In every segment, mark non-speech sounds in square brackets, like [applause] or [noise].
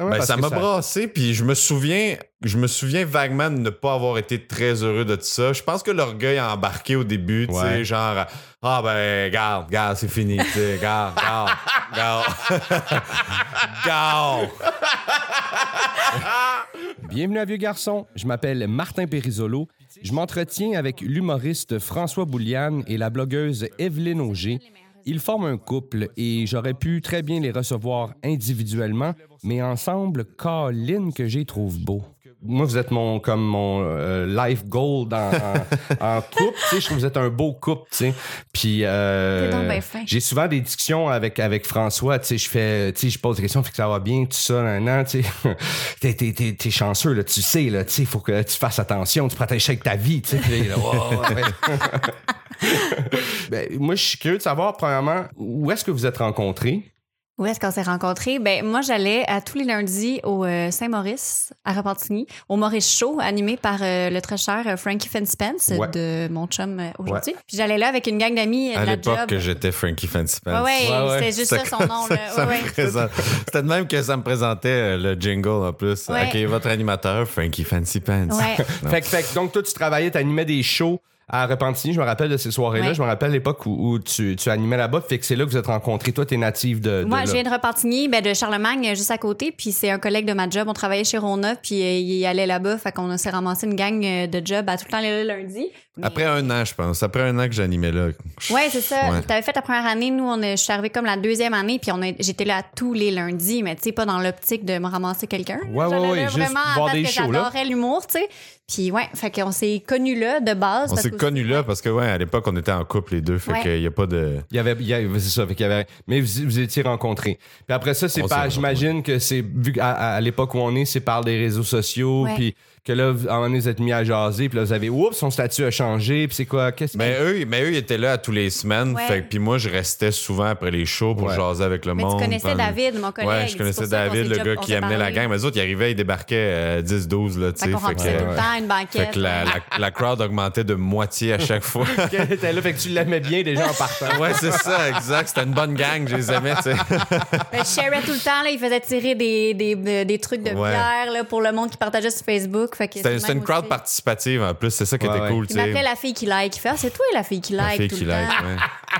Ah ouais, Ben, ça m'a brassé, puis je me souviens, je me souviens vaguement de ne pas avoir été très heureux de tout ça. Je pense que l'orgueil a embarqué au début, tu sais, genre, ah ben, garde, garde, c'est fini, tu sais, garde, garde, garde, garde. Bienvenue à Vieux Garçon. Je m'appelle Martin Périsolo. Je m'entretiens avec l'humoriste François Bouliane et la blogueuse Evelyne Auger. Ils forment un couple et j'aurais pu très bien les recevoir individuellement, mais ensemble, Colin que j'y trouve beau. Moi, vous êtes mon comme mon euh, life goal dans, en, [laughs] en couple. Je trouve que vous êtes un beau couple. Puis euh, ben j'ai souvent des discussions avec avec François. Je fais, je pose des questions, fait que ça va bien, tout ça, un an. [laughs] T'es t'es t'es t'es chanceux là, tu sais là. Sais, faut que tu fasses attention, tu protèges avec ta vie. Là, [laughs] ben, moi, je suis curieux de savoir premièrement où est-ce que vous êtes rencontrés? Où est-ce qu'on s'est rencontrés? Ben, moi, j'allais à tous les lundis au euh, Saint-Maurice, à Repentigny, au Maurice Show, animé par euh, le très cher euh, Frankie Fence Ouais. de mon chum euh, aujourd'hui. Puis j'allais là avec une gang d'amis À l'époque que j'étais Frankie Fancy Ouais, Pants. ouais, Ouais, c'était juste ça son nom. [laughs] Ça, ouais. présente- C'était de même que ça me présentait le jingle en plus. Ouais. OK, votre animateur, Frankie Fancy Pants. [laughs] Fait fait que, donc toi, tu travaillais, tu animais des shows à Repentigny. Je me rappelle de ces soirées-là. Ouais. Je me rappelle l'époque où, où tu, tu animais là-bas. Fait que c'est là que vous êtes rencontrés. Toi, t'es native de, de Moi, là. je viens de Repentigny, ben, de Charlemagne, juste à côté. Puis c'est un collègue de ma job. On travaillait chez Rona, puis euh, il allait là-bas. Fait qu'on s'est ramassé une gang euh, de job à tout le temps le lundi. Mais- Après un an, je pense. Après un an que j'animais là. Ouais, c'est ça. Ouais. T'avais fait ta première année. Nous, on est, je suis arrivée comme la deuxième année, puis on a- j'étais là tous les lundis, mais tu sais, pas dans l'optique de me ramasser quelqu'un. Ouais, ouais, ouais, juste vraiment voir des shows, j'adorais l'humour, tu sais. Puis ouais, fait qu'on s'est connus là de base. On s'est connus là ouais. parce que, ouais, à l'époque, on était en couple les deux. Fait Ouais. qu'il n'y a pas de. Il y avait, y c'est ça, fait qu'il y avait, mais vous, vous étiez rencontrés. Puis après ça, c'est s'est j'imagine que c'est, vu qu'à à, à l'époque où on est, c'est par des réseaux sociaux, Ouais. puis que là, vous- à un moment donné, vous êtes mis à jaser, puis là, vous avez, oups, son statut a changé, puis c'est quoi, qu'est-ce Mais eux, mais eux, ils étaient là à tous les semaines. Ouais. Fait que- puis moi, je restais souvent après les shows pour Ouais. jaser avec le Mais monde. tu connaissais prendre- David, mon collègue. Ouais, je connaissais David, le gars qui amenait la gang. Mais eux autres, ils arrivaient, ils débarquaient euh, 10-12, là, tu Fait sais. Fait que, tout le temps une banquette. fait que la, ouais. la, la crowd augmentait de moitié à chaque fois. [laughs] là, fait que tu l'aimais bien déjà en partant. ouais, c'est ça, exact. C'était une bonne gang, je les aimais, tu sais. [laughs] Je sharais tout le temps, là, il faisait tirer des, des, des, des trucs de Ouais. bière là, pour le monde qui partageait sur Facebook. Que C'était une crowd aussi. participative en plus, c'est ça qui Ouais, était ouais. cool, tu Il m'appelait la fille qui like. Il fait, ah, c'est toi la fille qui like. La fille tout qui le like, temps.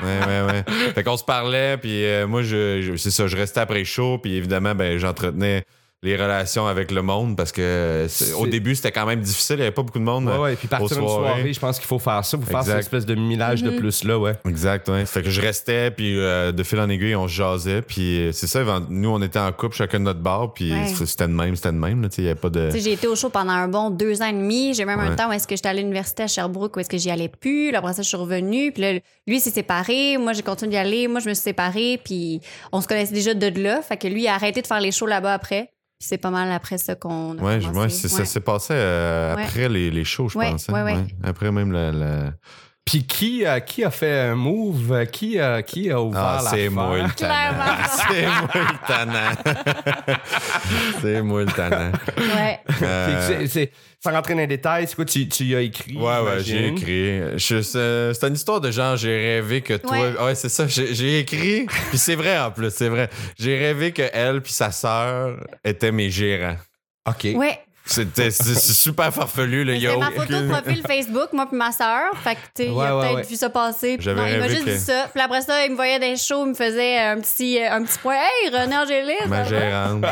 ouais. ouais, ouais, ouais. Fait qu'on se parlait, puis euh, moi, je, je- c'est ça, je restais après le show, puis évidemment, ben, j'entretenais les relations avec le monde parce que au C'est- début, c'était quand même difficile, il n'y avait pas beaucoup de monde. Ouais, ouais, puis aux partir une soirée, je pense qu'il faut faire ça, faut faire cette espèce de millage Mm-hmm. de plus là, ouais. Exact, ouais. Fait que je restais, puis euh, de fil en aiguille, on se jasait, puis c'est ça, nous, on était en couple, chacun de notre bar, puis Ouais. c'était de même, c'était de même, là, tu sais, il n'y avait pas de... Tu sais, J'ai été au show pendant un bon deux ans et demi. J'ai même un temps où est-ce que j'étais à l'université à Sherbrooke, où est-ce que j'y allais plus. Là, après ça, je suis revenue. Puis là, lui, il s'est séparé. Moi, j'ai continué d'y aller. Moi, je me suis séparée. Puis on se connaissait déjà de là. Fait que lui, il a arrêté de faire les shows là-bas après. Puis c'est pas mal après ça qu'on a Ouais, je- commencé. ouais, ça s'est passé euh, après les, les shows, je Ouais, pense. hein. Après même la... la- Puis qui, euh, qui a fait un move, qui, euh, qui a ouvert Ah, l'affaire? c'est moi le tannant. c'est moi le tannant. c'est moi le tannant. Ouais. Euh, sans rentrer dans les détails, c'est quoi, tu, tu y as écrit? Ouais, ouais, j'ai écrit. C'est c'est une histoire de genre, j'ai rêvé que toi. Ouais. Ouais, c'est ça. J'ai j'ai écrit. Puis c'est vrai en plus, c'est vrai. J'ai rêvé que elle puis sa sœur étaient mes gérants. OK. Ouais. C'était super farfelu, le C'est yo. ma photo de profil Facebook, moi puis ma sœur. Fait que, tu sais, il Ouais, a ouais, peut-être ouais. vu ça passer. Non, il m'a juste que- dit ça. Puis après ça, il me voyait dans les shows, il me faisait un petit, euh, un petit point. Hey, René Angéliste! Ma gérante.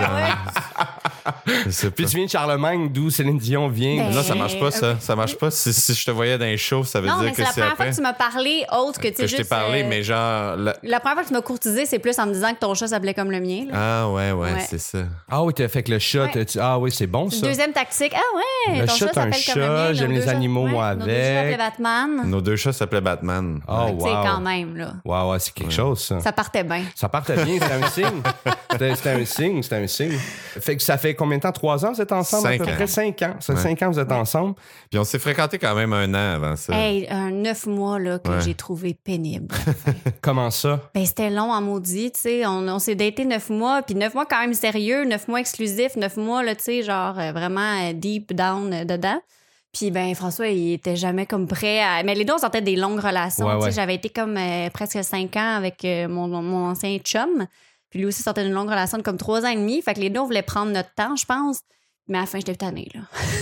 Puis pas. tu viens de Charlemagne, d'où Céline Dion vient. Ben, Non, ça marche pas, ça. Ça marche pas. Si, si je te voyais dans les shows, ça veut Non, dire que c'est la c'est première fois que tu m'as parlé, autre que tu sais, que je t'ai parlé, euh, mais genre. la- La première fois que tu m'as courtisé, c'est plus en me disant que ton chat s'appelait comme le mien. là. Ah, ouais, ouais, Ouais. c'est ça. Ah oui, t'as fait que le chat, Ouais. t'as- tu- ah oui, c'est bon Une ça. Deuxième tactique. Ah ouais, Le ton chat, chat t'as un s'appelle comme le mien. j'aime Nos les deux chats- animaux, moi, avec. Batman. Nos deux chats s'appelaient Batman. Oh, wow. quand même, là. Ouais, ouais, c'est quelque chose, ça. Ça partait bien. Ça partait bien, c'était un signe. [laughs] C'était c'était un signe, c'était un signe. Fait que ça fait combien de temps? Trois ans, vous êtes ensemble? Cinq à peu ans. près? Cinq ans. Ça fait Ouais. cinq ans vous êtes ensemble. Puis on s'est fréquenté quand même un an avant ça. Hey, un neuf mois là, que Ouais. j'ai trouvé pénible. [laughs] Comment ça? Ben, c'était long en maudit, tu sais. On, on s'est daté neuf mois, puis neuf mois quand même sérieux, neuf mois exclusifs, neuf mois, là, tu sais, genre euh, vraiment euh, deep down euh, dedans. Puis ben François, il était jamais comme prêt à... Mais les deux, on sortait des longues relations. Ouais, tu sais. ouais. J'avais été comme euh, presque cinq ans avec euh, mon, mon ancien chum. Puis lui aussi sortait d'une longue relation de comme trois ans et demi. Fait que les deux, on voulait prendre notre temps, je pense. Mais à la fin, j'étais tannée, là.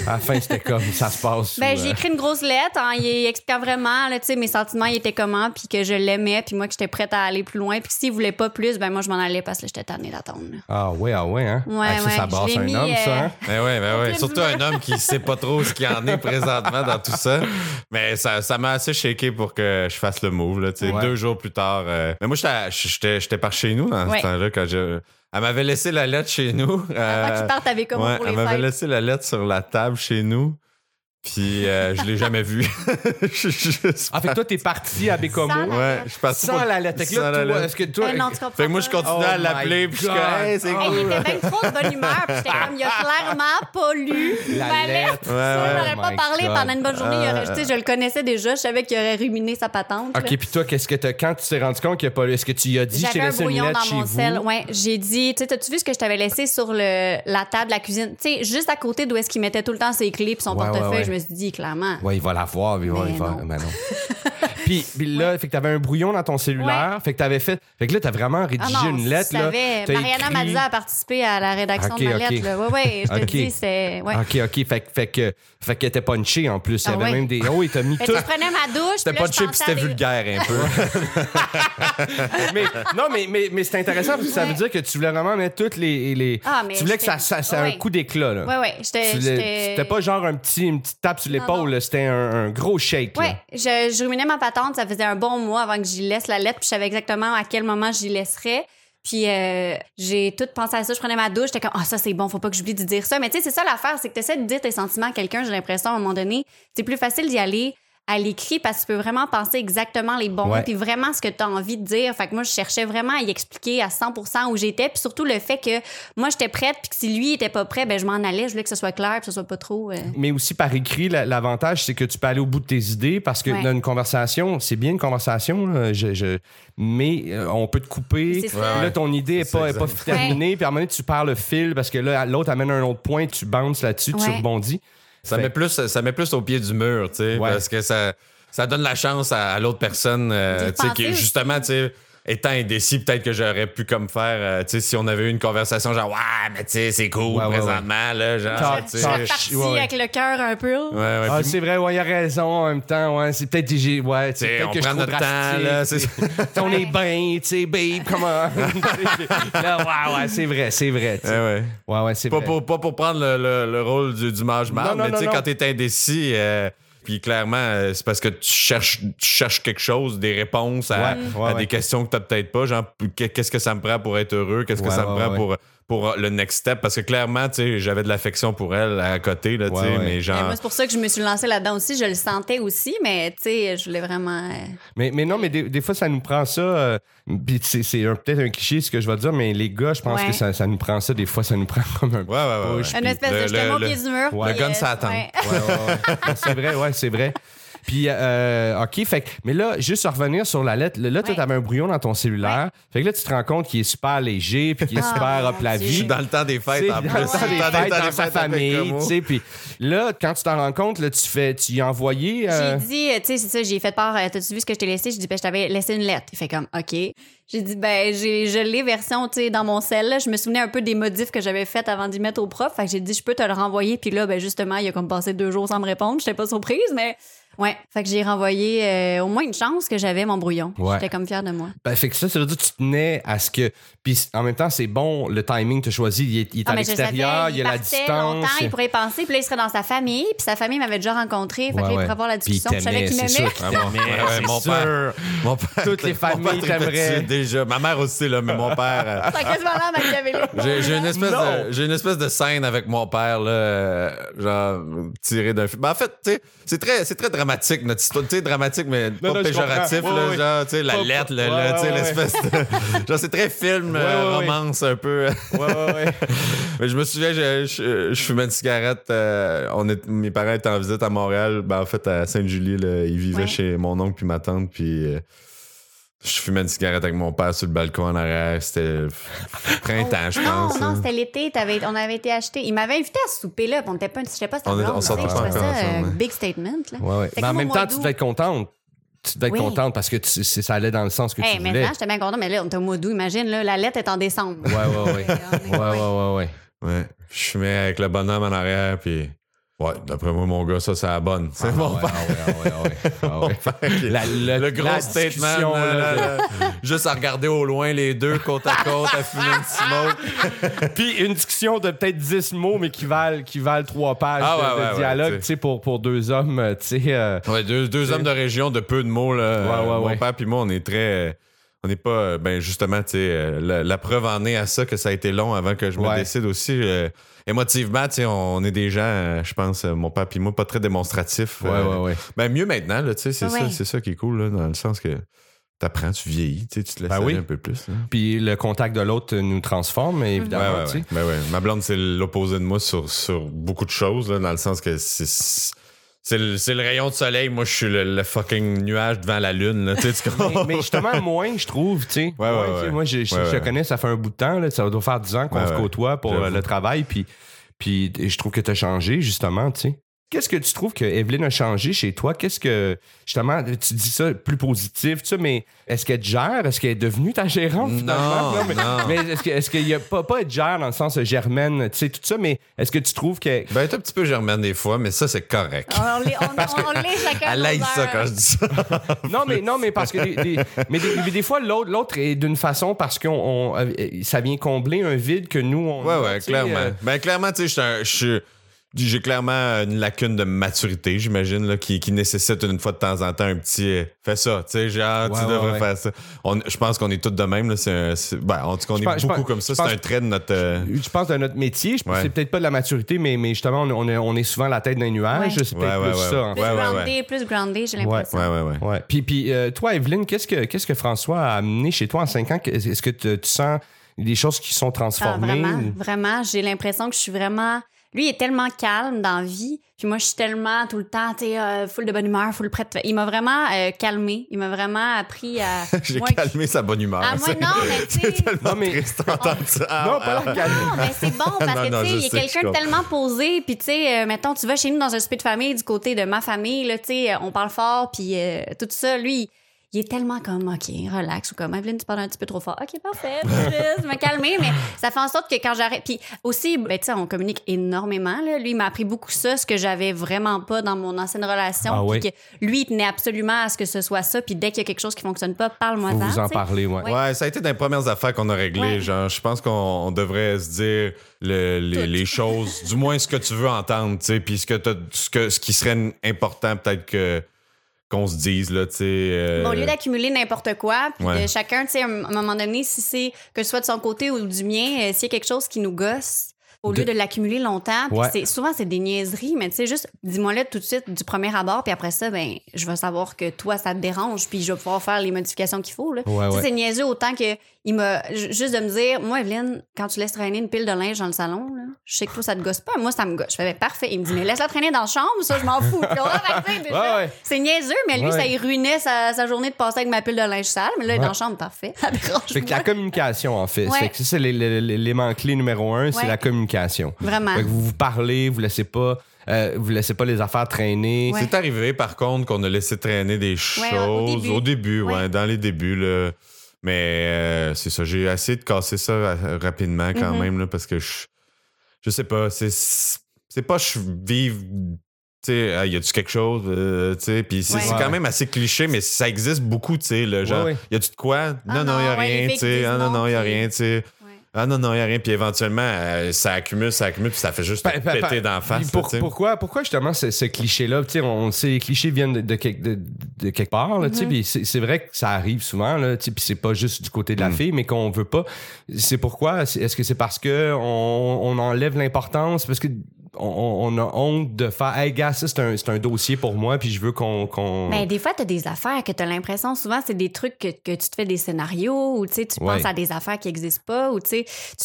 À la fin, c'était comme ça se passe. Ben, ou, j'ai euh, écrit une grosse lettre en expliquant vraiment, là, tu sais, mes sentiments, ils étaient comment, puis que je l'aimais, puis moi, que j'étais prête à aller plus loin. Puis s'il voulait pas plus, ben moi, je m'en allais parce que j'étais tannée d'attendre. là. Ah ouais, ah ouais, hein? Ouais, Ah, ça, ça ouais, brasse je l'ai un mis, homme, ça, euh, hein? Ben ouais, ben ouais. [laughs] Surtout un homme qui sait pas trop ce qu'il en est présentement dans tout ça. Mais ça ça m'a assez shaké pour que je fasse le move. Là, tu sais. Ouais. Deux jours plus tard. euh, Mais moi, j'étais- j'étais j'étais par chez nous dans Ouais. ce temps-là. Quand je... Elle m'avait laissé la lettre chez nous. Avant euh, qu'ils partent avec comment ouais, pour elle les m'avait fêtes. laissé la lettre sur la table chez nous. Puis euh, je l'ai jamais vue. [laughs] Je suis juste Ah, fait que toi, t'es parti à Bécomo Ouais, je suis parti sans pour- la lettre. Fait que sans là, la toi, lettre. est-ce que toi. Non, tu Fait que moi, je pas. continuais Oh à l'appeler. Puis je suis God. comme, hey, c'est. Hey, il cool. était bien trop de bonne humeur. Puis j'étais comme, il a clairement pas lu La ma lettre. Ouais, Ça, ouais. j'aurais Oh pas parlé God. pendant une bonne journée. il aurait- Euh, tu sais, je le connaissais déjà. Je savais qu'il aurait ruminé sa patente. Ok, puis toi, qu'est-ce que t'as. Quand tu t'es rendu compte qu'il n'y a pas. Est-ce que tu y as dit, un laissé une lettre dans chez mon vous? sel. Ouais, j'ai dit, tu sais, t'as-tu vu ce que je t'avais laissé sur le, la table de la cuisine? Tu sais, juste à côté d'où est-ce qu'il mettait tout le temps ses clés puis son portefeuille, me suis dit, clairement. Ouais, il va la voir, il va, Mais il va- non. mais non. [laughs] puis, puis là, fait que t'avais un brouillon dans ton cellulaire. Fait que t'avais fait. Fait que là, t'as vraiment Ah rédigé non, une lettre. tu là. savais. T'as Mariana m'a écrit- dit à participer à la rédaction de ma lettre. là. Ouais, ouais, je te [laughs] Ok. dis, c'est. Ouais. Ok, ok. Fait, fait que. Fait qu'elle était punchée en plus. Il y Ah avait ouais. même des. Oh, oui, t'as mis [laughs] tout. je prenais ma douche. C'était cheap, puis c'était vulgaire un peu. [laughs] mais, non, mais, mais, mais c'est intéressant parce que ça veut Ouais. dire que tu voulais vraiment mettre toutes les. les... Ah, tu voulais que ça, ça, un ouais. coup d'éclat. Ouais, ouais. Voulais- j'étais- C'était pas genre un petit, une petite tape sur l'épaule, c'était un, gros shake. Ouais, je, ruminais ma Ça faisait un bon mois avant que j'y laisse la lettre. Puis je savais exactement à quel moment j'y laisserais. Puis euh, j'ai tout pensé à ça. Je prenais ma douche. J'étais comme, ah, ça, c'est bon. Faut pas que j'oublie de dire ça. Mais tu sais, c'est ça l'affaire. C'est que tu essaies de dire tes sentiments à quelqu'un. J'ai l'impression, à un moment donné, c'est plus facile d'y aller à l'écrit parce que tu peux vraiment penser exactement les bons Ouais. puis vraiment ce que tu as envie de dire. Fait que moi, je cherchais vraiment à y expliquer à 100% où j'étais. Puis surtout le fait que moi, j'étais prête. Puis que si lui était pas prêt, ben je m'en allais. Je voulais que ce soit clair puis que ce soit pas trop... euh, Mais aussi par écrit, la- l'avantage, c'est que tu peux aller au bout de tes idées parce que Ouais. dans une conversation, c'est bien une conversation, là, je, je- mais euh, on peut te couper. Ouais, Là, ton idée pas, est pas terminée. Puis à un moment donné, tu perds le fil parce que là, l'autre amène un autre point, tu bounces là-dessus, tu rebondis. Ça Fait- met, plus, ça met plus au pied du mur, tu sais, Ouais. parce que ça, ça donne la chance à, à l'autre personne, euh, tu sais, qui justement, tu sais, étant indécis, peut-être que j'aurais pu comme faire, euh, tu sais, si on avait eu une conversation genre, ouais, mais tu sais, c'est cool Ouais, ouais, présentement, là, genre, tu Je sais. avec le cœur un peu. Ouais, ouais, Ah, c'est vrai, ouais, il a raison en même temps. Ouais, c'est peut-être ouais, tu sais, on que je prend trop notre temps, là, c'est T'sais, on est bien, tu sais, babe, comment? [laughs] [laughs] Là, ouais, ouais, c'est vrai, c'est vrai. t'sais. Ouais, ouais. Ouais, ouais, c'est Pas vrai. pour, pas pour prendre le, le- le rôle du, du Non, non, mais tu sais, quand t'es indécis, euh, puis clairement, euh, c'est parce que tu cherches, tu cherches quelque chose, des réponses à, Ouais, ouais, à ouais. des questions que t'as peut-être pas. Genre, qu'est-ce que ça me prend pour être heureux? Qu'est-ce que Ouais, ça me prend ouais. pour, pour le next step? Parce que clairement, tu sais, j'avais de l'affection pour elle à côté, là, tu sais, Ouais, ouais. mais Et genre. moi, c'est pour ça que je me suis lancée là-dedans aussi. Je le sentais aussi, mais tu sais, je voulais vraiment. euh, Mais, mais non, mais des, des fois, ça nous prend ça. euh, Puis c'est c'est un- peut-être un cliché ce que je vais dire, mais les gars, je pense Ouais. que ça, ça nous prend ça. Des fois, ça nous [laughs] prend comme un. Ouais, ouais, ouais. Push. ouais. Une espèce le- de. J'étais le- mon le- pied du mur. Ouais. Le gun, ça attend. ouais. Ouais, ouais, ouais. c'est vrai, ouais, c'est vrai. Puis, euh, OK, fait que- mais là, juste à revenir sur la lettre, là, toi, Ouais. t'avais un brouillon dans ton cellulaire. Fait que là, tu te rends compte qu'il est super léger, puis qu'il est Ah, super up la Dieu. Je suis vie. dans le temps des Tu fêtes, en dans plus. le temps des Dans fêtes, temps dans des sa fêtes avec famille, tu sais. Puis là, quand tu t'en rends compte, là, tu fais, tu y as envoyé. euh, J'ai dit, euh, tu sais, c'est ça, j'ai fait part. euh, T'as-tu vu ce que je t'ai laissé? J'ai dit, ben, je t'avais laissé une lettre. Il fait comme, OK. J'ai dit, ben, j'ai, je l'ai version, tu sais, dans mon sel. là. Je me souvenais un peu des modifs que j'avais faits avant d'y mettre au prof. Fait que j'ai dit, je peux te le renvoyer. Puis là, ben, justement, il a comme passé deux jours sans me répondre. J'étais pas surprise, mais ouais. Fait que j'ai renvoyé euh, au moins une chance que j'avais mon brouillon. Ouais. J'étais comme fière de moi. Ben, fait que ça, ça veut dire que tu tenais à ce que. Puis en même temps, c'est bon, le timing que tu as choisi. Il est, il est Ah, à l'extérieur, il y a la distance. longtemps, il pourrait y penser, puis là, il serait dans sa famille, puis sa famille m'avait déjà rencontré, fait que Ouais, là, il pourrait avoir la discussion, puis je savais qu'il c'est m'aimait. Ah, mon père. Mon père. Toutes les familles t'aimeraient. Déjà. Ma mère aussi, là, mais mon père. euh, [laughs] quasiment. J'ai une, espèce de, j'ai une espèce de scène avec mon père, là, genre, tirée d'un film. Ben, en fait, tu sais, c'est très, c'est très dramatique, notre histoire. Tu sais, dramatique, mais Non, pas non, péjoratif, là, Ouais, genre, tu sais, la lettre, là, ouais, là, tu sais, l'espèce de. [laughs] genre, c'est très film, Ouais, euh, ouais, ouais. romance, un peu. Ouais, ouais, ouais. [laughs] mais je me souviens, je, je, je fumais une cigarette. euh, on est, mes parents étaient en visite à Montréal, ben, en fait, à Sainte-Julie, ils vivaient Ouais. chez mon oncle puis ma tante, puis. euh, je fumais une cigarette avec mon père sur le balcon en arrière. C'était [laughs] printemps, je non, pense. non, hein. c'était l'été, t'avais- on avait été acheté. Il m'avait invité à souper là, on était pas, je sais pas, c'était On on sortait je pas encore ça ouais. big statement là. Ouais, ouais. Mais en même temps, tu devais être contente tu devais être Oui. contente parce que tu- ça allait dans le sens que Hey, tu voulais. maintenant, j'étais bien content, mais là, on est au mois d'août, imagine, là, la lettre est en décembre. Ouais, ouais, [laughs] ouais. ouais, ouais, ouais, ouais. Ouais. Je fumais avec le bonhomme en arrière, puis. Ouais, d'après moi, mon gars, ça, c'est la bonne. C'est ouais, ouais, ouais, ouais, ouais. [laughs] La- le- gros la statement, là, là, là, là. juste à regarder au loin les deux côte à côte à fumer une smoke. [laughs] Puis une discussion de peut-être 10 mots, mais qui valent, qui valent trois pages Ah de, ouais, de ouais, ouais, dialogue, tu sais. pour, pour deux hommes, euh, tu sais. euh, Ouais, deux, deux hommes de région de peu de mots. Là. Ouais, ouais, Mon ouais. père puis moi, on est très. On n'est pas. euh, Ben, justement, tu sais, euh, la, la preuve en est à ça que ça a été long avant que je me décide aussi. euh, émotivement, tu sais, on est des gens, euh, je pense, euh, mon père puis moi, pas très démonstratifs. Ouais, euh, ouais, ouais. Ben, mieux maintenant, là, tu sais, c'est Ouais. ça, c'est ça qui est cool, là, dans le sens que t'apprends, tu vieillis, tu sais, tu te laisses Ben aller oui. un peu plus. là. Puis le contact de l'autre nous transforme, évidemment. ouais, tu sais. ouais. Ben ouais. Ma blonde, c'est l'opposé de moi sur, sur beaucoup de choses, là, dans le sens que c'est. C'est le, c'est le rayon de soleil, moi je suis le, le fucking nuage devant la lune. Là, tu mais, mais justement, [laughs] moins, je trouve, tu sais. Ouais, ouais, Moins, ouais. Moi, je, je- je connais, ça fait un bout de temps, là, ça doit faire 10 ans qu'on se côtoie pour euh, J'avoue. le travail, puis, puis je trouve que tu as changé, justement, tu sais. Qu'est-ce que tu trouves que Evelyne a changé chez toi? Qu'est-ce que, justement, tu dis ça plus positif, tu sais, mais est-ce qu'elle te gère? Est-ce qu'elle est devenue ta gérante, finalement? Non, mais, non. mais est-ce que- est-ce qu'il y a pas, pas être gère dans le sens germaine, tu sais, tout ça, mais est-ce que tu trouves que. Ben, t'es un petit peu germaine des fois, mais ça, c'est correct. On l'est on, on l'est chacun. Elle aille ça quand je dis ça. [laughs] Non, mais non, mais parce que des, des- mais des, mais des fois l'autre l'autre est d'une façon parce qu'on on, euh, ça vient combler un vide que nous on Ouais, ouais, clairement. euh, Ben, clairement, tu sais, je suis un- je suis. J'ai clairement une lacune de maturité, j'imagine, là, qui, qui nécessite une fois de temps en temps un petit euh, fais ça, tu sais, genre, Ouais, tu ouais, devrais ouais. faire ça. On- je pense qu'on est tous de même, là. C'est un- ben, en tout cas, on Je est pense- je beaucoup pense- comme ça. C'est un trait de notre. euh, je pense de notre métier, c'est peut-être pas de la maturité, mais, mais justement, on, on est, on est souvent la tête d'un nuage. Ouais. C'est peut-être Ouais, plus ouais, ça. ouais. en Plus groundé, plus groundé, j'ai l'impression. Ouais, ouais, ouais. Ouais. Puis, puis euh, toi, Evelyne, qu'est-ce que, qu'est-ce que François a amené chez toi en cinq ans? Est-ce que tu, tu sens des choses qui sont Ah, transformées? vraiment, ou- vraiment. J'ai l'impression que je suis vraiment. Lui, il est tellement calme dans la vie. Puis moi, je suis tellement tout le temps, tu sais, euh, full de bonne humeur, full prête. Il m'a vraiment euh, calmé. Il m'a vraiment appris à. [laughs] J'ai Moi, calmé sa bonne humeur. Ah, moi, non, mais [laughs] tu sais- C'est tellement Non, mais- triste d'entendre ça. [laughs] Non, pas la calme. Non, mais c'est bon parce Non, que, non, tu sais, il y a quelqu'un tellement posé. Puis, tu sais, euh, mettons, tu vas chez nous dans un souper de famille du côté de ma famille, là, tu sais, on parle fort, puis euh, tout ça. Lui, il est tellement comme, OK, relax, ou comme, Evelyne, tu parles un petit peu trop fort. OK, parfait, [laughs] je me calmer, mais ça fait en sorte que quand j'arrête. Puis aussi, ben, tu sais, on communique énormément, là. Lui, il m'a appris beaucoup ça, ce que j'avais vraiment pas dans mon ancienne relation. Ah puis oui. que lui, il tenait absolument à ce que ce soit ça. Puis dès qu'il y a quelque chose qui fonctionne pas, parle-moi Vous vous en parlez, ouais. Ouais. Ouais, ça a été dans les premières affaires qu'on a réglées. Ouais. Genre, je pense qu'on on devrait se dire le- les, choses, du moins ce que tu veux entendre, tu sais, puis ce que t'as- ce que ce qui serait important peut-être que qu'on se dise là, tu sais. euh, Bon, au lieu d'accumuler n'importe quoi, puis Ouais. chacun, tu sais, à un moment donné, si c'est que ce soit de son côté ou du mien, euh, s'il y a quelque chose qui nous gosse, au lieu De- l'accumuler longtemps, Ouais. c'est souvent c'est des niaiseries, mais tu sais, juste dis-moi-le tout de suite du premier abord, puis après ça, ben, je vais savoir que toi, ça te dérange, puis je vais pouvoir faire les modifications qu'il faut. Là. Ouais, Tu sais, ouais. C'est niaiseux autant que il m'a ju- juste de me dire, moi, Evelyne, quand tu laisses traîner une pile de linge dans le salon, là, je sais que toi, ça te gosse pas. Moi, ça me gosse. Je fais, ben, parfait. Il me dit, mais laisse-la traîner dans la chambre, ça, je m'en fous. Ouais, ouais. C'est niaiseux, mais lui, Ouais. ça y ruinait sa, sa journée de passer avec ma pile de linge sale. Mais là, il est Ouais. dans la chambre, parfait. [laughs] Fait que la communication, en fait. Que c'est l'é- l'é- l'élément clé numéro un, c'est la communication. Vraiment. Fait que vous vous parlez, vous laissez pas, euh, vous laissez pas les affaires traîner. Ouais. C'est arrivé, par contre, qu'on a laissé traîner des Ouais, au choses début. au début, ouais, Ouais. dans les débuts. Là. Mais euh, c'est ça, j'ai essayé de casser ça ra- rapidement quand Mhm. même, là, parce que je, je sais pas, c'est, c'est pas je vive. Tu sais, ah, y a-tu quelque chose? euh, tu sais, puis c'est, Ouais. quand même assez cliché, mais ça existe beaucoup, tu sais, le genre, Ouais, ouais. y a-tu de quoi? Ah non, non, y a non, rien, tu sais. Ah non, non, non, y a rien, tu sais. Ah non, non, y a rien. Puis éventuellement, euh, ça accumule, ça accumule, puis ça fait juste Pa- te pa- pa- péter d'en face. Pour- là, pourquoi, pourquoi justement ce, ce cliché-là? Tu sais, On, sait les clichés viennent de, de, quelque- de- de quelque part. là, tu sais, Mhm. puis c'est c'est vrai que ça arrive souvent. Là, tu sais, puis c'est pas juste du côté de la Mm. fille, mais qu'on veut pas. C'est pourquoi? Est-ce que c'est parce que on, on enlève l'importance? Parce que on, on a honte de faire Hey gars, ça c'est un, c'est un dossier pour moi, puis je veux qu'on. qu'on- Ben, des fois, tu as des affaires que tu as l'impression, souvent, c'est des trucs que, que tu te fais des scénarios ou tu sais, tu Ouais. penses à des affaires qui n'existent pas ou tu sais,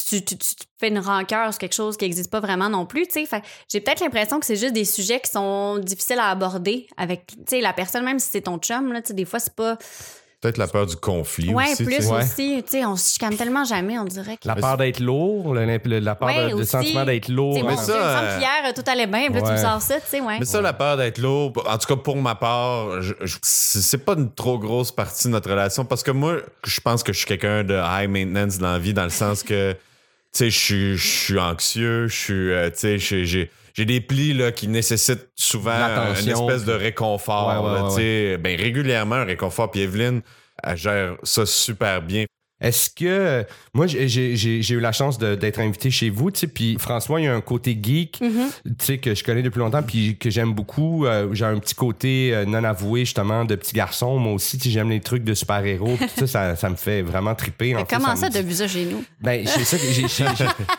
tu, tu, tu- fais une rancœur sur quelque chose qui n'existe pas vraiment non plus. tu sais. Fait, J'ai peut-être l'impression que c'est juste des sujets qui sont difficiles à aborder avec tu sais, la personne, même si c'est ton chum. Là, tu sais, des fois, c'est pas. Peut-être la peur du conflit Ouais, aussi. plus tu sais. Ouais. aussi. Tu sais, on se chicane tellement jamais, on dirait que. La peur d'être lourd, le, le- la peur Ouais, de- le sentiment d'être lourd. C'est mais bon, ça, euh, euh, tout allait bien, puis là, tu me sors ça, tu sais, ouais. Mais ça, la peur d'être lourd, en tout cas pour ma part, je- je- c'est pas une trop grosse partie de notre relation parce que moi, je pense que je suis quelqu'un de high maintenance dans la vie, dans le sens que, tu sais, je suis- je suis anxieux, je suis, euh, tu sais, j'ai- j'ai. Des plis là, qui nécessitent souvent une espèce de réconfort. Ouais, ouais, là, ouais, tu sais. Ben, régulièrement, un réconfort. Puis Evelyne, elle gère ça super bien. Est-ce que. Moi, j'ai- eu la chance de- d'être invité chez vous, tu sais, puis François, il y a un côté geek, Mm-hmm. tu sais, que je connais depuis longtemps, puis que j'aime beaucoup. Euh, j'ai un petit côté euh, non avoué, justement, de petit garçon. Moi aussi, tu sais, j'aime les trucs de super-héros, puis tout ça, ça, ça me fait vraiment triper. en Comment me ça, vu ça chez nous? Ben, c'est ça que j'ai,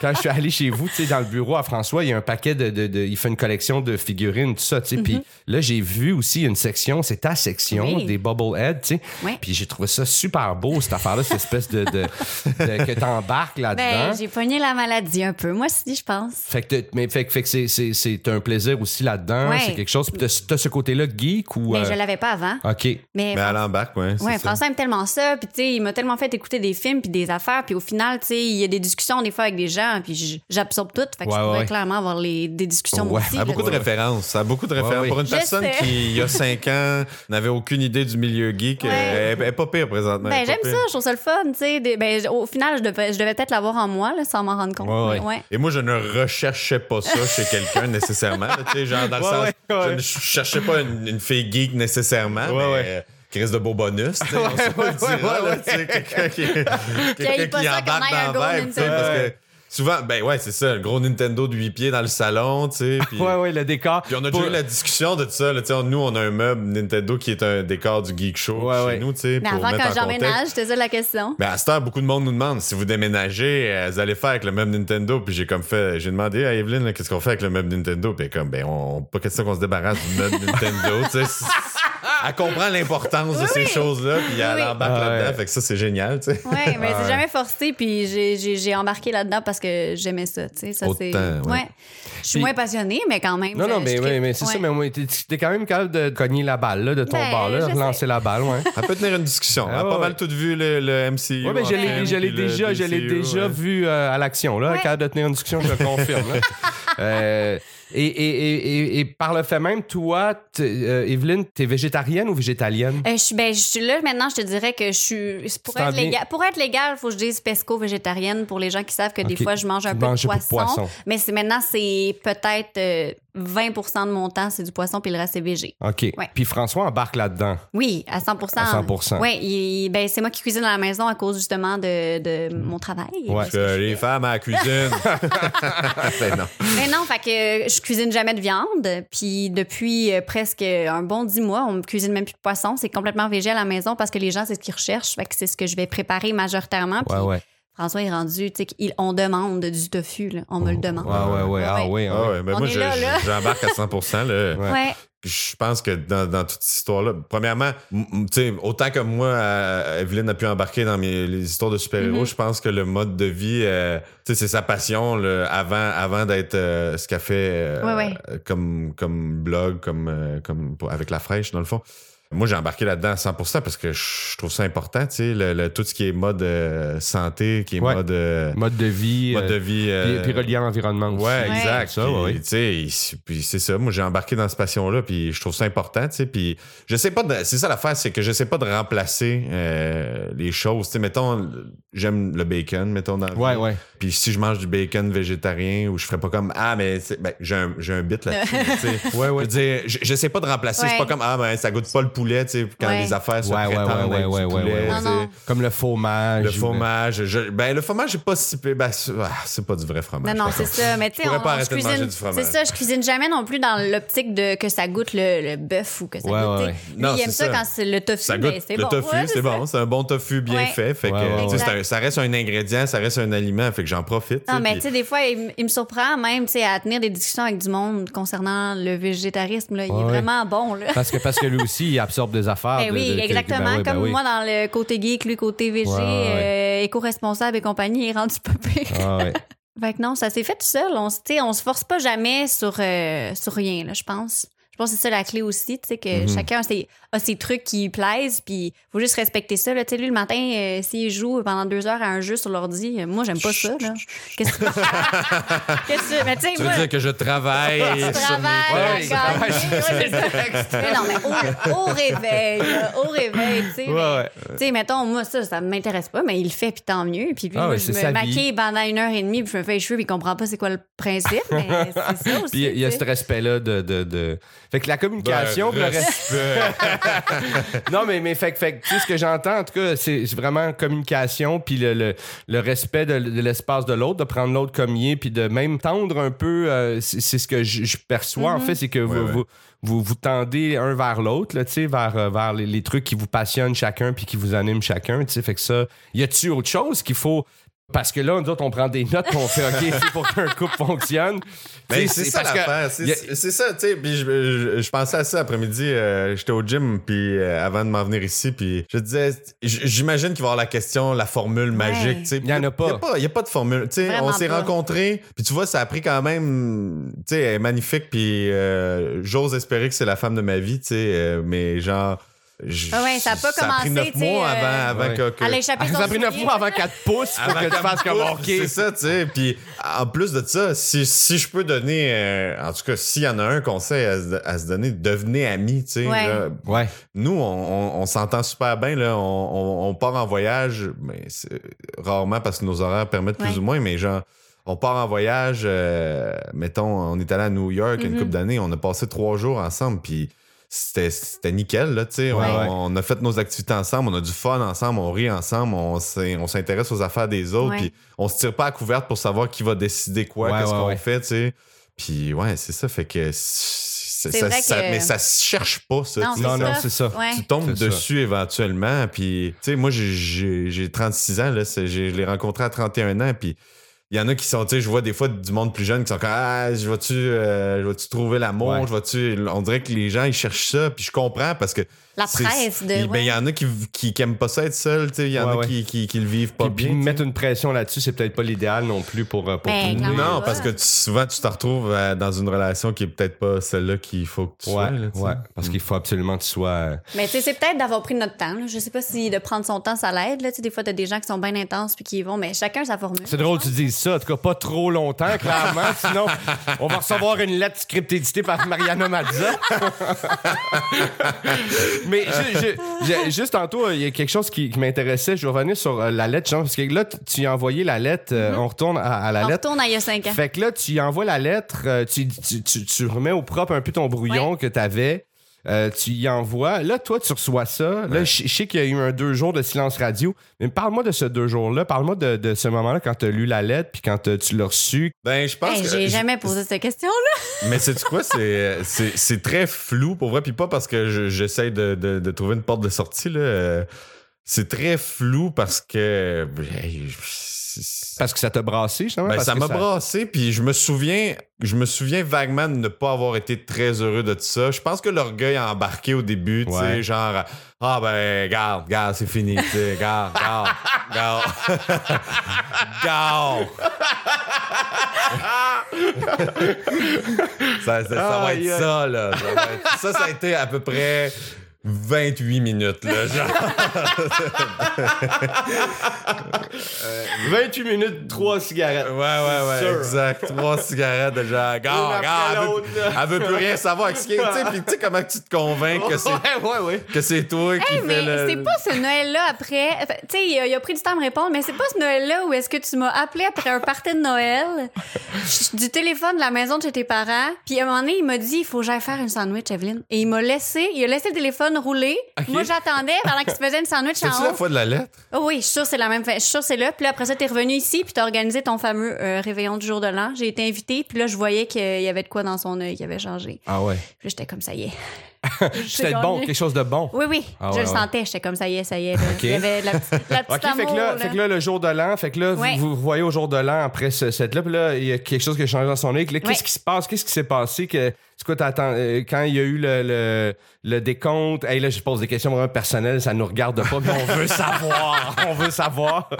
quand je suis allé chez vous, tu sais, dans le bureau à François, il y a un paquet de, de- de- il fait une collection de figurines, tout ça, tu sais. Puis là, j'ai vu aussi une section, c'est ta section, Mm-hmm. Oui. des Bubblehead, tu sais. Ouais. Puis j'ai trouvé ça super beau, cette affaire-là, cette espèce de, de, de- que t'embarques là-dedans. Ben, j'ai pogné la maladie un peu, moi aussi, je pense. fait que, t'as- mais fait, que- fait que c'est, c'est, c'est un plaisir aussi là-dedans, Ouais. c'est quelque chose. Puis t'as, t'as ce côté-là geek ou. Mais euh, je l'avais pas avant. OK. Mais, Mais elle embarque, ouais. c'est ouais, ça. François aime tellement ça, puis tu sais, il m'a tellement fait écouter des films puis des affaires, puis au final, tu sais, il y a des discussions des fois avec des gens, puis j'absorbe tout, fait que Ouais, je pourrais ouais. clairement avoir les, des discussions Ouais, aussi. Ça a beaucoup de références. Ça a beaucoup de références. ouais. Pour une Je personne sais. qui, il y a cinq ans, n'avait aucune idée du milieu geek, Ouais. elle, elle est pas pire présentement. Ben, j'aime pire. ça, je trouve ça le fun, tu sais. des- Ben, au final, je devais, je devais peut-être l'avoir en moi, là, sans m'en rendre compte. Ouais, mais ouais. Et moi, je ne recherchais pas ça chez quelqu'un [laughs] nécessairement. là, Tu sais, genre dans le Ouais, sens, ouais, ouais. je ne cherchais pas une, une fille geek nécessairement, Ouais, mais ouais. euh, Chris de beau bonus. tu sais, on se ouais, le dira, ouais, là, tu sais, quelqu'un qui, [laughs] quelqu'un pas qui embarque dans le vibe, parce que souvent, ben ouais, c'est ça, le gros Nintendo de 8 pieds dans le salon, tu sais. puis- [laughs] Ouais, ouais, le décor. Puis on a Pour- déjà eu la discussion de ça. Là, Tu sais, nous, on a un meuble Nintendo qui est un décor du Geek Show Ouais, chez ouais. nous, tu sais, Mais pour avant, quand j'emménage, c'était ça la question. Ben, à cette heure, beaucoup de monde nous demande si vous déménagez, euh, vous allez faire avec le meuble Nintendo? Puis j'ai comme fait, j'ai demandé à Evelyn, là, qu'est-ce qu'on fait avec le meuble Nintendo? Puis comme, ben, on, pas question qu'on se débarrasse du meuble Nintendo, tu sais. [laughs] Elle comprend l'importance de ces choses-là, puis elle Oui. embarque Ah, là-dedans. ouais. Fait que ça, c'est génial, tu sais. Ouais, mais c'est jamais forcé, puis j'ai- embarqué là-dedans parce que j'aimais ça, tu sais. Ça, c'est. Autant, ouais. Je suis Puis- moins passionnée, mais quand même. Non, non, mais, je mais, mais c'est Ouais. ça, mais moi, t'es, t'es quand même capable de cogner la balle, là, de ton Ben, bord, là, relancer sais. la balle, ouais. [laughs] Elle peut tenir une discussion. Elle Ah, a pas mal tout vu le, le MCU. Ouais, ben, je l'ai, déjà, je l'ai déjà vu euh, à l'action, là, capable de tenir une discussion, je le confirme. [laughs] et, et, et, et, par le fait même, toi, euh, Evelyne, t'es végétarienne ou végétalienne? Euh, je suis ben, je suis là maintenant, je te dirais que je suis pour être viens- légal, pour être légal, faut que je dise pesco végétarienne pour les gens qui savent que des fois je mange un Tu peu de poisson, mais maintenant c'est peut-être euh, 20% de mon temps c'est du poisson puis le reste c'est végé. OK. Ouais. Puis François embarque là-dedans. Oui, à 100%. À 100%. Oui, ben c'est moi qui cuisine à la maison à cause justement de, de mon travail. Ouais. Parce que les femmes à la cuisine. [laughs] ben non. Mais non, fait que je cuisine jamais de viande. Puis depuis euh, presque un bon dix mois, on me cuisine même plus de poisson. C'est complètement végé à la maison parce que les gens, c'est ce qu'ils recherchent. Fait que c'est ce que je vais préparer majoritairement. Puis Ouais, ouais. François est rendu, tu sais, on demande du tofu, là. On me le demande. Ouais, ouais, ouais. Ah, ouais, Ah ouais. ouais, ben On moi, est je- là, là. je- j'embarque à 100 là. [laughs] Ouais. Ouais. Je pense que dans, dans toute cette histoire-là, premièrement, tu sais, autant que moi, euh, Evelyne a pu embarquer dans mes, les histoires de super-héros, Mhm. je pense que le mode de vie, euh, tu sais, c'est sa passion là, avant, avant d'être euh, ce qu'elle fait euh, Ouais, ouais. comme, comme blog, comme, euh, comme pour- avec la fraîche, dans le fond. Moi, j'ai embarqué là-dedans à 100% parce que je trouve ça important, tu sais, le, le- tout ce qui est mode euh, santé, qui est Ouais. mode, euh, Mode de vie. mode euh, de vie. puis, euh, puis relié à l'environnement aussi. Ouais, Ouais. exact. Ça, Puis, ouais, ouais. tu sais, il- puis c'est ça. Moi, j'ai embarqué dans cette passion-là, puis je trouve ça important, tu sais. Puis je sais pas, de- c'est ça l'affaire, c'est que je sais pas de remplacer euh, les choses. Tu sais, mettons, j'aime le bacon, mettons dans la Ouais, vie. ouais. Puis si je mange du bacon végétarien, ou je ferais pas comme ah mais ben, j'ai un j'ai un bit là-dessus. tu sais. [laughs] Ouais, Je ouais. veux dire, je, je sais pas de remplacer. C'est pas comme ah ben ça goûte pas le poulet, tu sais, quand Ouais. les affaires se Ouais, ouais, ouais, poulet, Non, non. Comme le fromage. Le fromage, je- ben le fromage c'est pas si ben, c'est ah, c'est pas du vrai fromage. non, c'est ça. Mais tu sais, on, pas cuisine. C'est ça, je cuisine jamais non plus dans l'optique de que ça goûte le, le bœuf ou que ça Ouais, goûte. Lui, Non, il aime c'est ça, quand c'est le tofu. Ça goûte c'est le bon. tofu, c'est bon, c'est un bon tofu bien fait. Fait que, ça reste un ingrédient, ça reste un aliment, fait que j'en profite. Non, mais tu sais, des fois, il, me surprend même, tu sais, à tenir des discussions avec du monde concernant le végétarisme, là. Il est vraiment bon, là. Parce que, parce que lui aussi, il [laughs] absorbe des affaires. Ben de- oui, de- exactement. ben oui, ben Comme oui. moi, dans le côté geek, lui, côté Ouais, ouais, euh, éco-responsable et compagnie, il est rendu pas pire. Ah, ouais. [laughs] Fait que non, ça s'est fait tout seul. On, on se force pas jamais sur, euh, sur rien, là, je pense. Je pense que c'est ça la clé aussi, tu sais, que chacun a ses, a ses trucs qui lui plaisent, puis faut juste respecter ça. Là. Tu sais, lui, le matin, euh, s'il joue pendant deux heures à un jeu sur l'ordi, euh, moi, j'aime pas ça. Là. Qu'est-ce que [laughs] Qu'est-ce que Mais tu sais, Tu moi, veux dire que je travaille tu ça. Mais non, mais au, au réveil, là, au réveil, tu sais. Ouais, ouais. Tu sais, mettons, moi, ça, ça m'intéresse pas, mais il le fait, puis tant mieux. Puis lui, Ah moi, je me maquille pendant une heure et demie, puis je me fais les cheveux, puis il comprend pas c'est quoi le principe, mais c'est ça aussi. [laughs] Puis il y a tu ce respect-là de, de, de- Fait que la communication, Ben, puis le reste- [laughs] non, mais, mais fait, que- fait que, tu sais, ce que j'entends, en tout cas, c'est vraiment communication, puis le, le, le respect de, de l'espace de l'autre, de prendre l'autre comme il est, puis de même tendre un peu. euh, c'est ce que je, je perçois, en fait, c'est que vous, Ouais. Vous, vous vous tendez un vers l'autre, là, tu sais, vers, euh, vers les, les trucs qui vous passionnent chacun, puis qui vous animent chacun, tu sais. Fait que ça, y a-tu autre chose qu'il faut. Parce que là, nous autres, on prend des notes, on fait OK, c'est pour qu'un couple fonctionne. Ben, sais, c'est ça l'affaire. C'est ça, tu sais. Puis je, je- je pensais à ça après-midi. euh, J'étais au gym, puis euh, avant de m'en venir ici, puis je disais, j'imagine qu'il va y avoir la question, la formule magique, tu sais. Il y en a pas. Il n'y a, pas de formule. Tu sais, on s'est rencontrés, puis tu vois, ça a pris quand même, tu sais, elle est magnifique, puis euh, j'ose espérer que c'est la femme de ma vie, tu sais, euh, mais genre. J- Ah ouais, ça a pas Ça a pris commencé, neuf tu sais, mois euh, avant, avant Ouais. que, que- Elle a échappé son ça a pris 9 soulier. mois avant 4 pouces pour que tu fasses comme OK. C'est ça, tu sais. Puis en plus de ça, si, si je peux donner, euh, en tout cas, s'il y en a un conseil à, se- à se donner, devenez amis, tu sais. Ouais. Ouais. Nous, on, on- on s'entend super bien, là. On, on- on part en voyage, mais c'est rarement parce que nos horaires permettent plus Ouais. ou moins, mais genre. On part en voyage, euh, mettons, on est allé à New York une Mhm. couple d'années, on a passé trois jours ensemble, puis c'était c'était nickel, là, tu sais. Ouais, on, on a fait nos activités ensemble, on a du fun ensemble, on rit ensemble, on s'in- on s'intéresse aux affaires des autres, puis on se tire pas à couverte pour savoir qui va décider quoi, Ouais, qu'est-ce ouais, qu'on ouais. fait, tu sais. Puis ouais, c'est ça, fait que c'est- C'est ça, vrai ça- que- mais ça se cherche pas, ça. Non. Non, c'est non, ça. c'est ça. Ouais. Tu tombes ça. dessus éventuellement, puis tu sais, moi j'ai- j'ai j'ai 36 ans, là, je l'ai rencontré à 31 ans, puis il y en a qui sont, tu sais, je vois des fois du monde plus jeune qui sont comme Ah, je vais-tu euh, trouver l'amour, Ouais. je vais-tu. On dirait que les gens ils cherchent ça, puis je comprends parce que. La presse de. il- ben, ouais. il y en a qui, qui, qui aiment pas ça être seul, tu sais, il y en Ouais, a ouais. qui, qui, qui le vivent pas Puis, bien. mettre une pression là-dessus, c'est peut-être pas l'idéal non plus pour, euh, pour Ben, tout le monde. clairement. Non, parce que tu- souvent tu te retrouves euh, dans une relation qui est peut-être pas celle-là qu'il faut que tu Ouais, sois. là, ouais, parce qu'il faut absolument que tu sois. euh, Mais tu sais, c'est peut-être d'avoir pris notre temps. là. Je sais pas si de prendre son temps, ça l'aide. là. Tu sais, des fois, t'as des gens qui sont bien intenses puis qui vont, mais chacun sa formule. C'est drôle que tu dises ça, en tout cas pas trop longtemps, clairement, [laughs] sinon on va recevoir une lettre script éditée par Mariana Mazza. [laughs] Mais ju- ju- ju- juste tantôt, il y a quelque chose qui, qui m'intéressait, je vais revenir sur euh, la lettre, Jean, parce que là, tu as envoyé la lettre, euh, on retourne à, à la On lettre. retourne à il y a cinq ans. Fait que là, tu y envoies la lettre, euh, tu, tu, tu- tu remets au propre un peu ton brouillon que tu avais. Tu y envoies. Là, toi, tu reçois ça. Là, je je sais qu'il y a eu un deux jours de silence radio. Mais parle-moi de ce deux jours-là. Parle-moi de, de ce moment-là quand tu as lu la lettre puis quand euh, tu l'as reçue. Ben, je pense Hey, que. J'ai je- jamais posé cette question-là. [laughs] Mais c'est quoi, c'est, c'est, c'est très flou pour vrai, puis pas parce que je- j'essaie de, de, de trouver une porte de sortie, là. euh, C'est très flou parce que. hey, Parce que ça t'a brassé, justement? Ben, parce ça m'a brassé, puis je me souviens, je me souviens vaguement de ne pas avoir été très heureux de tout ça. Je pense que l'orgueil a embarqué au début, tu sais, genre, ah ben, garde, garde, c'est fini, tu sais, garde, garde, garde, [laughs] garde. [laughs] ça, ça, ça va être ça, là. Ça, ça a été à peu près 28 minutes, là, genre. 28 minutes, 3 cigarettes. Ouais, ouais, ouais, Sûr. exact. Trois cigarettes de genre, gars, elle elle veut plus rien savoir. avec ce qui est- Tu sais, puis tu sais comment tu te convaincs que c'est, Ouais, ouais, ouais. que c'est toi qui Hey, fais mais le... c'est pas ce Noël-là après. Tu sais, il, a- il a pris du temps à me répondre, mais c'est pas ce Noël-là où est-ce que tu m'as appelé après un party de Noël du téléphone de la maison de chez tes parents. Puis à un moment donné, il m'a dit il faut que j'aille faire une sandwich, Evelyne. Et il m'a laissé, il a laissé le téléphone rouler. Ok. Moi, j'attendais pendant qu'il se faisait une sandwich en la haut. fois de la lettre? Oh oui, je suis sûre c'est la même. Je suis sûre c'est là. Puis là, après ça, t'es revenu ici, puis t'as organisé ton fameux euh, réveillon du jour de l'an. J'ai été invitée, puis là, je voyais qu'il y avait de quoi dans son œil qui avait changé. Ah ouais. Puis là, j'étais comme ça y est. [laughs] C'était bon, quelque chose de bon. Oui, oui. Ah je ouais, le ouais. sentais. J'étais comme ça y est, ça y est. là. Il y avait la, petite- la [laughs] petite OK, fait que, là, là. fait que là, le jour de l'an, fait que là, Ouais. vous, vous voyez au jour de l'an après ce, cette là, puis là, il y a quelque chose qui a changé dans son. Là, Qu'est-ce qui se passe? Qu'est-ce qui s'est passé? Que, quoi, euh, quand il y a eu le, le, le décompte, hey, là, je pose des questions vraiment personnelles, ça nous regarde pas, mais on veut savoir. [laughs] on veut savoir.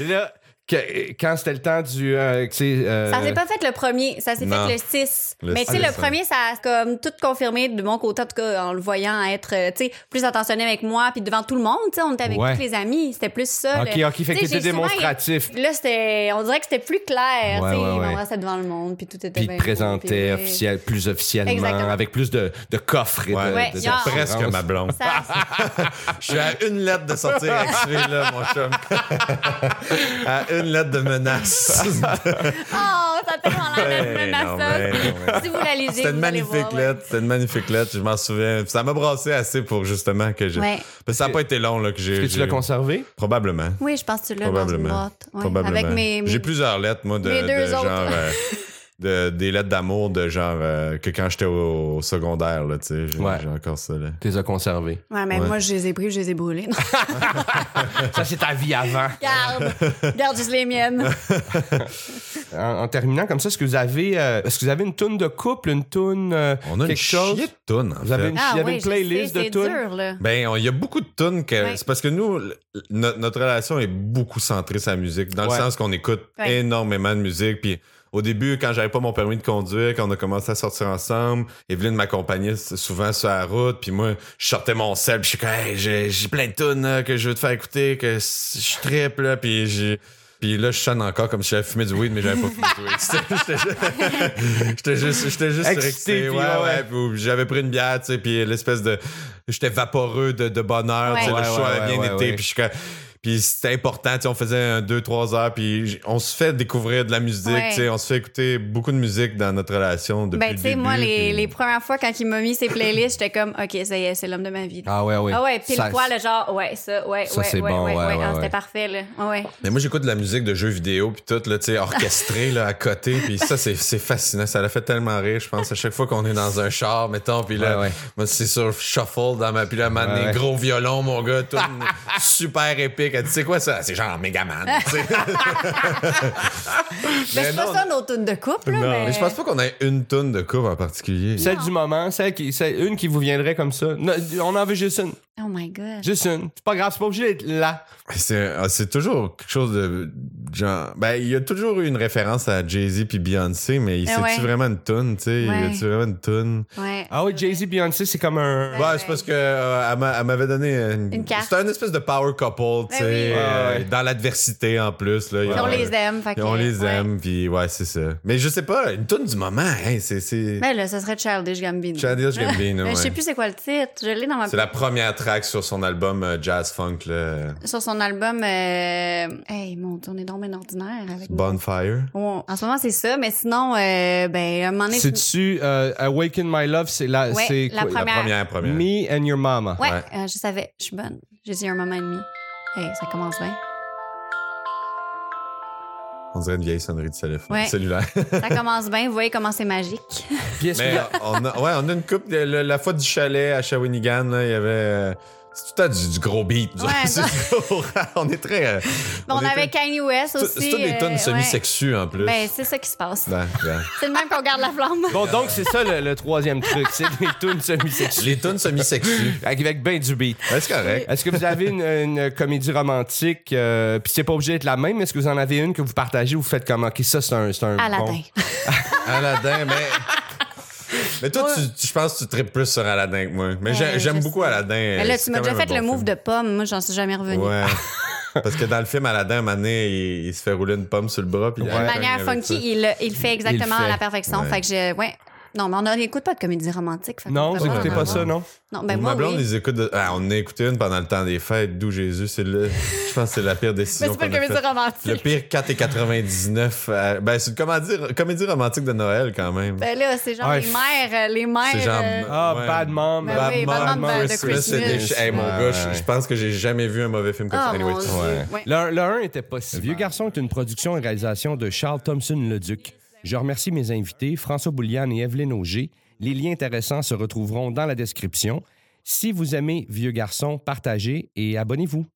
Là, que- quand c'était le temps du. euh, que euh, Ça s'est pas fait le premier, ça s'est fait le 6. Le Mais tu sais, le premier, ça a comme tout confirmé de mon côté, en tout cas, en le voyant être, euh, plus attentionné avec moi, puis devant tout le monde, on était avec Ouais. tous les amis. C'était plus ça. Ok, le- ok, fait que souvent- démonstratif. Là, c'était, on dirait que c'était plus clair, Ouais, ouais, il ouais. m'embrassait devant le monde, puis tout était Puis il bien beau, présentait puis ouais. officiel, plus officiellement, Exactement. avec plus de, de coffres et de, de- presque ma blonde. Ça- [laughs] Je suis à une lettre de sortir avec celui-là, mon chum. [laughs] une lettre de menace. Oh, [laughs] ça a tellement l'air d'être mais mais- Si vous la lisez, C'était une magnifique lettre. C'était une magnifique lettre. Je m'en souviens. Ça m'a brassé assez pour justement que j'ai. Ouais. Que ça n'a pas été long là, que j'ai. Est-ce que tu l'as conservé? Probablement. Oui, je pense que tu l'as dans une Probablement. boîte. Ouais, Probablement. Avec mes, mes- J'ai plusieurs lettres, moi, de, mes deux de autres. genre. euh, [laughs] de, des lettres d'amour de genre euh, que quand j'étais au, au secondaire, là, tu sais. J'ai Ouais. j'ai encore ça, là. Tu les as conservés. Ouais, mais Ouais. moi, je les ai pris, je les ai brûlés. [laughs] Ça, c'est ta vie avant. Garde, garde juste les miennes. [laughs] En, en terminant comme ça, est-ce que vous avez, euh, est-ce que vous avez une toune de couple, une toune, euh, On a quelque une chose? chier de tunes, en Vous avez une- Ah Il y avait oui, une je playlist sais, de c'est tunes? dur, là. Ben, il y a beaucoup de tunes que. Ouais. C'est parce que nous, notre relation est beaucoup centrée sur la musique, dans Ouais. le sens qu'on écoute Ouais. énormément de musique. Puis au début, quand j'avais pas mon permis de conduire, quand on a commencé à sortir ensemble, Evelyne m'accompagnait souvent sur la route. Puis moi, je sortais mon sel, puis je suis comme, hey, j'ai plein de tunes que je veux te faire écouter, que je triple, là, puis j'ai. Puis là, je sonne encore comme si j'avais fumé du weed, mais j'avais pas fumé du weed. [laughs] J'étais juste, j'étais juste Excité, Ouais, ouais, j'avais pris une bière, tu sais, puis l'espèce de. J'étais vaporeux de, de bonheur, tu sais, Ouais. le choix avait bien été. Puis je suis comme- Puis c'était important, tu sais, on faisait un 2-3 heures, puis on se fait découvrir de la musique, Ouais. tu sais, on se fait écouter beaucoup de musique dans notre relation depuis Ben, le tu sais, début. moi, les, puis- les premières fois, quand il m'a mis ses playlists, j'étais comme, OK, ça y est, c'est l'homme de ma vie. là. Ah ouais, ouais. Ah ouais, pile Ça- poil, genre, ouais, ça, ouais, Ça, ouais, c'est ouais, bon, ouais, ouais, ouais. ouais, Ah, ouais. C'était parfait, là. Ouais. Mais moi, j'écoute de la musique de jeux vidéo, puis tout, là, tu sais, orchestré, là, à côté, puis ça, c'est c'est fascinant. Ça l'a fait tellement rire, je pense, à chaque fois qu'on est dans un char, mettons, puis là, Ouais, ouais. moi, c'est sur shuffle dans ma... Puis là, man, gros violons, mon gars, tout [laughs] super épique. Elle dit, c'est quoi ça? C'est genre Megaman, sais. [laughs] Mais c'est pas ça nos tunes de couple, là, Non, mais... mais je pense pas qu'on ait une tonne de coupe en particulier. Celle du moment, celle qui, celle- une qui vous viendrait comme ça. Non, on en veut juste une. Oh my God. Juste une. C'est pas grave, c'est pas obligé d'être là. C'est ah, c'est toujours quelque chose de genre ben il y a toujours eu une référence à Jay-Z puis Beyoncé mais c'est-tu ouais. vraiment une tune, tu sais, Ouais. y a-tu vraiment une tune Ouais. Ah oui, Jay-Z, Beyoncé, c'est comme un. Ouais. Ouais, c'est parce que euh, elle m'a- elle m'avait donné une, Une carte. C'était une espèce de power couple, tu sais, Ben oui. euh, Ouais, ouais. dans l'adversité en plus là. On les aime, fait on les ouais. aime, puis ouais, c'est ça. Mais je sais pas, une tune du moment, hein, c'est c'est Ben là, ça serait Childish Gambino. Childish Gambino, Mais [laughs] je sais ouais. plus c'est quoi le titre. Je l'ai dans ma c'est la première track sur son album euh, Jazz Funk là, sur son album. Euh... Hey, mon Dieu, on est bien ordinaire avec. Bonfire. On- En ce moment, c'est ça, mais sinon, euh, ben, à un moment donné. C'est-tu euh, Awaken My Love, c'est la, Ouais, c'est la quoi? La Première. première première. Me and Your Mama. Ouais, Ouais. euh, je savais, je suis bonne. J'ai dit un moment et demi. Hey, ça commence bien. On dirait une vieille sonnerie de téléphone Ouais. cellulaire. [laughs] Ça commence bien, vous voyez comment c'est magique. Puis est-ce Mais que- euh, on a, ouais, on a une coupe. la fois du chalet à Shawinigan, là, il y avait. Euh, c'est tout le temps du, du gros beat. Ouais, [laughs] on est très. euh, [laughs] on, avait très- Kanye West aussi. C'est toutes des euh, tonnes ouais. semi-sexues en plus. Ben, c'est ça qui se passe. Ouais, ouais. [laughs] C'est le même qu'on garde la flamme. Bon, donc c'est ça le, le troisième truc, c'est les tunes semi-sexuelles. Les tonnes semi-sexues. Avec ben du beat. Ouais, c'est correct. Est-ce que vous avez une, une comédie romantique, euh, puis c'est pas obligé d'être la même, mais est-ce que vous en avez une que vous partagez ou vous faites comme, OK, ça c'est un, c'est un Aladdin. bon... Aladdin, mais. Mais toi, tu, tu- je pense que tu tripes plus sur Aladdin que moi. Mais Ouais, j'aime beaucoup sais. Aladdin. Mais là, C'est tu m'as déjà fait le move film. de pomme. Moi, j'en suis jamais revenue. Ouais. [laughs] Parce que dans le film, Aladdin, un moment donné, il, il se fait rouler une pomme sur le bras. Puis. De manière funky, il, le- il fait exactement Il le fait. à la perfection. Ouais. Fait que je. Ouais. Non, mais on n'écoute pas de comédie romantique. Non, vous écoutez pas ça, non? Non, ben Ma moi, blonde, oui. les écoute de- Ah, on en a écouté une pendant le temps des fêtes, d'où Jésus. C'est le... [laughs] Je pense que c'est la pire Mais décision c'est pas qu'on une a comédie faite. Le romantique. pire 4,99. euh, Ben, c'est une comédie, comédie romantique de Noël quand même. Ben là, c'est genre Ouais, les mères. euh, Les mères. c'est genre. euh, Ah, ouais. Bad Mom. Ben oui, Bad Mom de c'est des- Christmas. Hey, mon Ouais, gars, je- ouais. je pense que j'ai jamais vu un mauvais film comme Ah, ça. Anyway, mon tu- Dieu. Ouais. Ouais. Le, le 1 était pas si Vieux garçon est une production et réalisation de Charles Thompson-Leduc. Je remercie mes invités, François Boulian et Evelyne Auger. Les liens intéressants se retrouveront dans la description. Si vous aimez Vieux garçon, partagez et abonnez-vous.